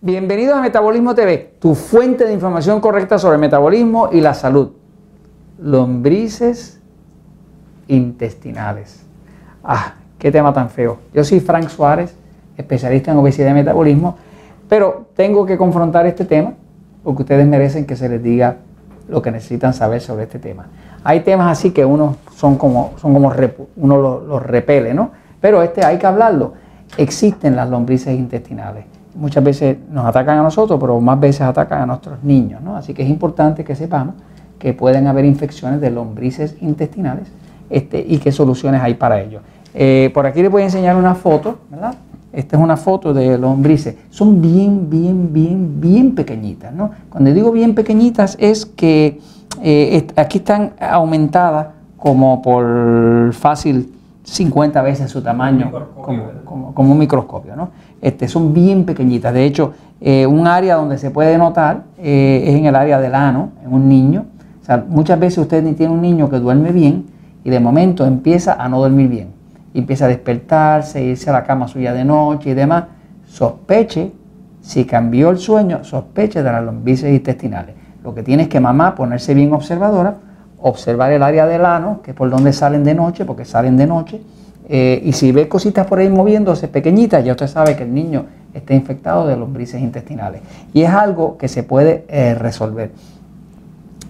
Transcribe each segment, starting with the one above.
Bienvenidos a Metabolismo TV, tu fuente de información correcta sobre metabolismo y la salud. Lombrices intestinales. Ah, qué tema tan feo. Yo soy Frank Suárez, especialista en obesidad y metabolismo, pero tengo que confrontar este tema porque ustedes merecen que se les diga lo que necesitan saber sobre este tema. Hay temas así que uno son como, son como uno los repele, ¿no? Pero este hay que hablarlo. Existen las lombrices intestinales. Muchas veces nos atacan a nosotros, pero más veces atacan a nuestros niños, ¿no? Así que es importante que sepamos que pueden haber infecciones de lombrices intestinales este, y qué soluciones hay para ello. Eh, por aquí les voy a enseñar una foto, ¿verdad? Esta es una foto de lombrices. Son bien, bien, bien, bien pequeñitas, ¿no? Cuando digo bien pequeñitas es que eh, aquí están aumentadas como por fácil 50 veces su tamaño, como, como, un microscopio, ¿no? Este, son bien pequeñitas. De hecho, eh, un área donde se puede notar es en el área del ano, en un niño. O sea, muchas veces usted tiene un niño que duerme bien y de momento empieza a no dormir bien empieza a despertarse, irse a la cama suya de noche y demás, sospeche, si cambió el sueño, sospeche de las lombrices intestinales. Lo que tiene es que mamá ponerse bien observadora, observar el área del ano, que es por donde salen de noche, porque salen de noche, eh, y si ve cositas por ahí moviéndose pequeñitas, ya usted sabe que el niño está infectado de lombrices intestinales. Y es algo que se puede eh, resolver.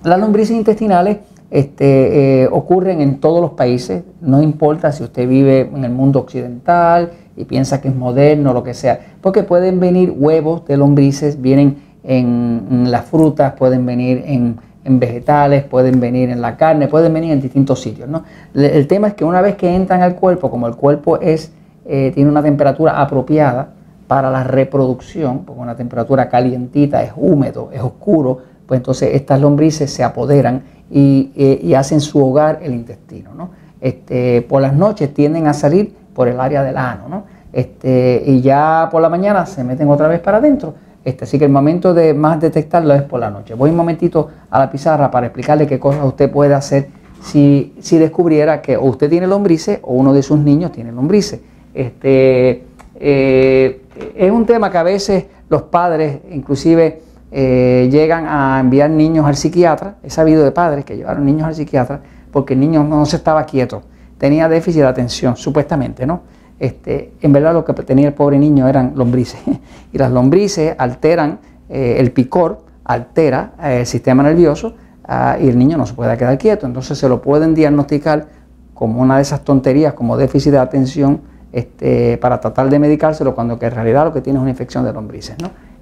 Las lombrices intestinales este, eh, ocurren en todos los países, no importa si usted vive en el mundo occidental y piensa que es moderno, lo que sea, porque pueden venir huevos de lombrices, vienen en, las frutas, pueden venir en, vegetales, pueden venir en la carne, pueden venir en distintos sitios. El, tema es que una vez que entran al cuerpo, como el cuerpo es, eh, tiene una temperatura apropiada para la reproducción, porque una temperatura calientita, es húmedo, es oscuro, pues entonces estas lombrices se apoderan eh, y, hacen su hogar el intestino. ¿no? Este, por las noches tienden a salir por el área del ano ¿no? este, y ya por la mañana se meten otra vez para adentro. Este, así que el momento de más detectarlo es por la noche. Voy un momentito a la pizarra para explicarle qué cosas usted puede hacer si, si descubriera que usted tiene lombrices o uno de sus niños tiene lombrices. Este, eh, es un tema que a veces los padres, inclusive eh, llegan a enviar niños al psiquiatra. He sabido de padres que llevaron niños al psiquiatra porque el niño no se estaba quieto, tenía déficit de atención, supuestamente, ¿no? Este, en verdad lo que tenía el pobre niño eran lombrices. y las lombrices alteran eh, el picor, altera eh, el sistema nervioso ah, y el niño no se puede quedar quieto. Entonces se lo pueden diagnosticar como una de esas tonterías, como déficit de atención, este, para tratar de medicárselo, cuando que en realidad lo que tiene es una infección de lombrices,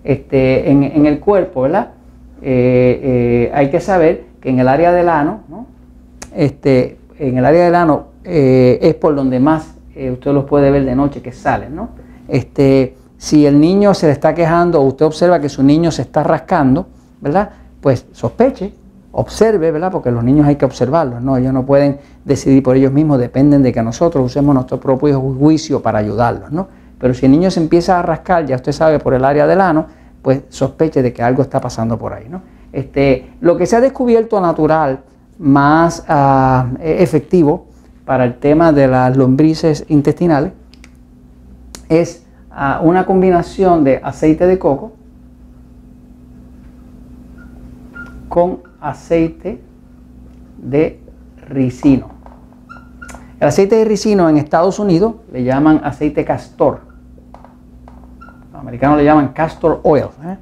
este, en, el cuerpo, ¿verdad? Eh, hay que saber que en el área del ano, ¿no? este, en el área del ano es por donde más usted los puede ver de noche que salen, ¿no? Este, si el niño se le está quejando o usted observa que su niño se está rascando, ¿verdad? Pues sospeche, observe, ¿verdad? Porque los niños hay que observarlos, ¿no? Ellos no pueden decidir por ellos mismos, dependen de que nosotros usemos nuestro propio juicio para ayudarlos, ¿no? Pero si el niño se empieza a rascar, ya usted sabe, por el área del ano, pues sospeche de que algo está pasando por ahí. ¿no? Este, lo que se ha descubierto natural más ah, e-, efectivo para el tema de las lombrices intestinales es ah, una combinación de aceite de coco con aceite de ricino. El aceite de ricino en Estados Unidos le llaman aceite castor los americanos le llaman castor oil. ¿eh?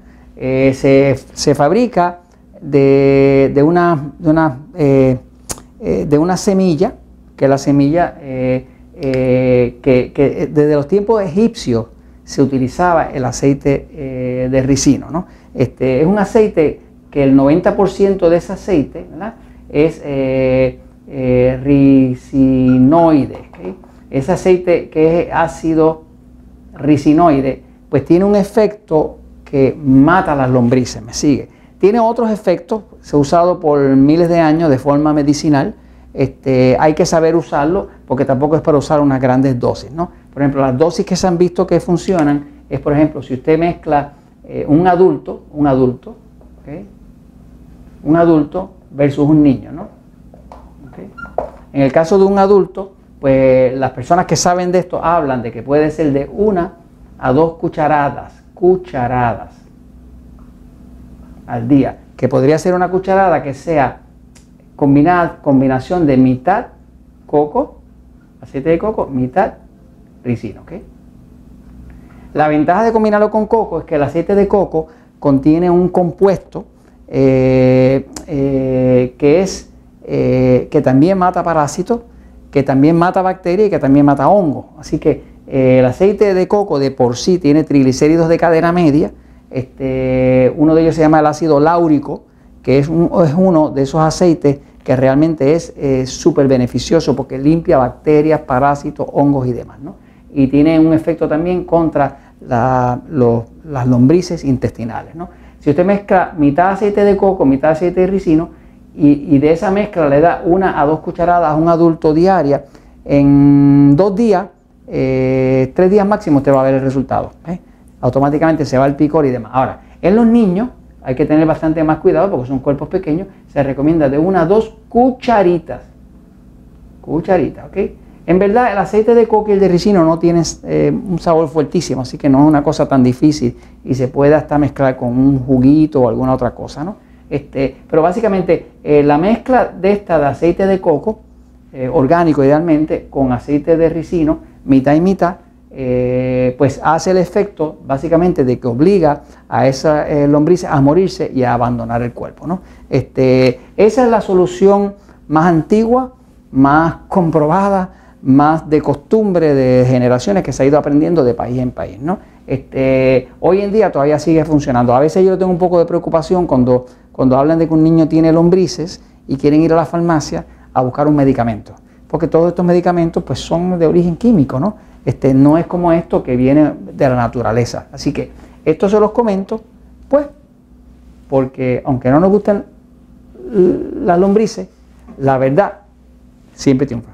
Eh, se, fabrica de, una, de, una, eh, de una semilla, que la semilla que, desde los tiempos egipcios se utilizaba el aceite de ricino. Este, es un aceite que el 90% de ese aceite es ricinoide. Ese aceite que es ácido ricinoide pues tiene un efecto que mata las lombrices, me sigue. Tiene otros efectos, se ha usado por miles de años de forma medicinal. Este, hay que saber usarlo porque tampoco es para usar unas grandes dosis. ¿no? Por ejemplo, las dosis que se han visto que funcionan es, por ejemplo, si usted mezcla eh, un adulto, un adulto, un adulto versus un niño. ¿no? En el caso de un adulto, pues las personas que saben de esto hablan de que puede ser de una a dos cucharadas cucharadas al día, que podría ser una cucharada que sea combinada, combinación de mitad coco, aceite de coco, mitad ricino. La ventaja de combinarlo con coco es que el aceite de coco contiene un compuesto eh, eh, que es eh, que también mata parásitos, que también mata bacterias y que también mata hongos. Así que el aceite de coco de por sí tiene triglicéridos de cadena media. Este, uno de ellos se llama el ácido láurico, que es, uno de esos aceites que realmente es súper beneficioso porque limpia bacterias, parásitos, hongos y demás. Y tiene un efecto también contra las lombrices intestinales. Si usted mezcla mitad aceite de coco, mitad aceite de ricino, y, de esa mezcla le da una a dos cucharadas a un adulto diaria, en dos días, eh, tres días máximo, usted va a ver el resultado. ¿eh? Automáticamente se va el picor y demás. Ahora, en los niños hay que tener bastante más cuidado porque son cuerpos pequeños, se recomienda de una a dos cucharitas. Cucharitas, ¿ok? En verdad, el aceite de coco y el de ricino no tienen eh, un sabor fuertísimo, así que no es una cosa tan difícil y se puede hasta mezclar con un juguito o alguna otra cosa, ¿no? Este, pero básicamente eh, la mezcla de esta de aceite de coco, eh, orgánico idealmente, con aceite de ricino, mitad y mitad, pues hace el efecto básicamente de que obliga a esa lombriz a morirse y a abandonar el cuerpo. ¿no? Este, esa es la solución más antigua, más comprobada, más de costumbre de generaciones que se ha ido aprendiendo de país en país. ¿no? Este, hoy en día todavía sigue funcionando. A veces yo tengo un poco de preocupación cuando, cuando hablan de que un niño tiene lombrices y quieren ir a la farmacia a buscar un medicamento. Porque todos estos medicamentos pues, son de origen químico, ¿no? Este, no es como esto que viene de la naturaleza. Así que esto se los comento, pues, porque aunque no nos gusten las lombrices, la verdad siempre triunfa.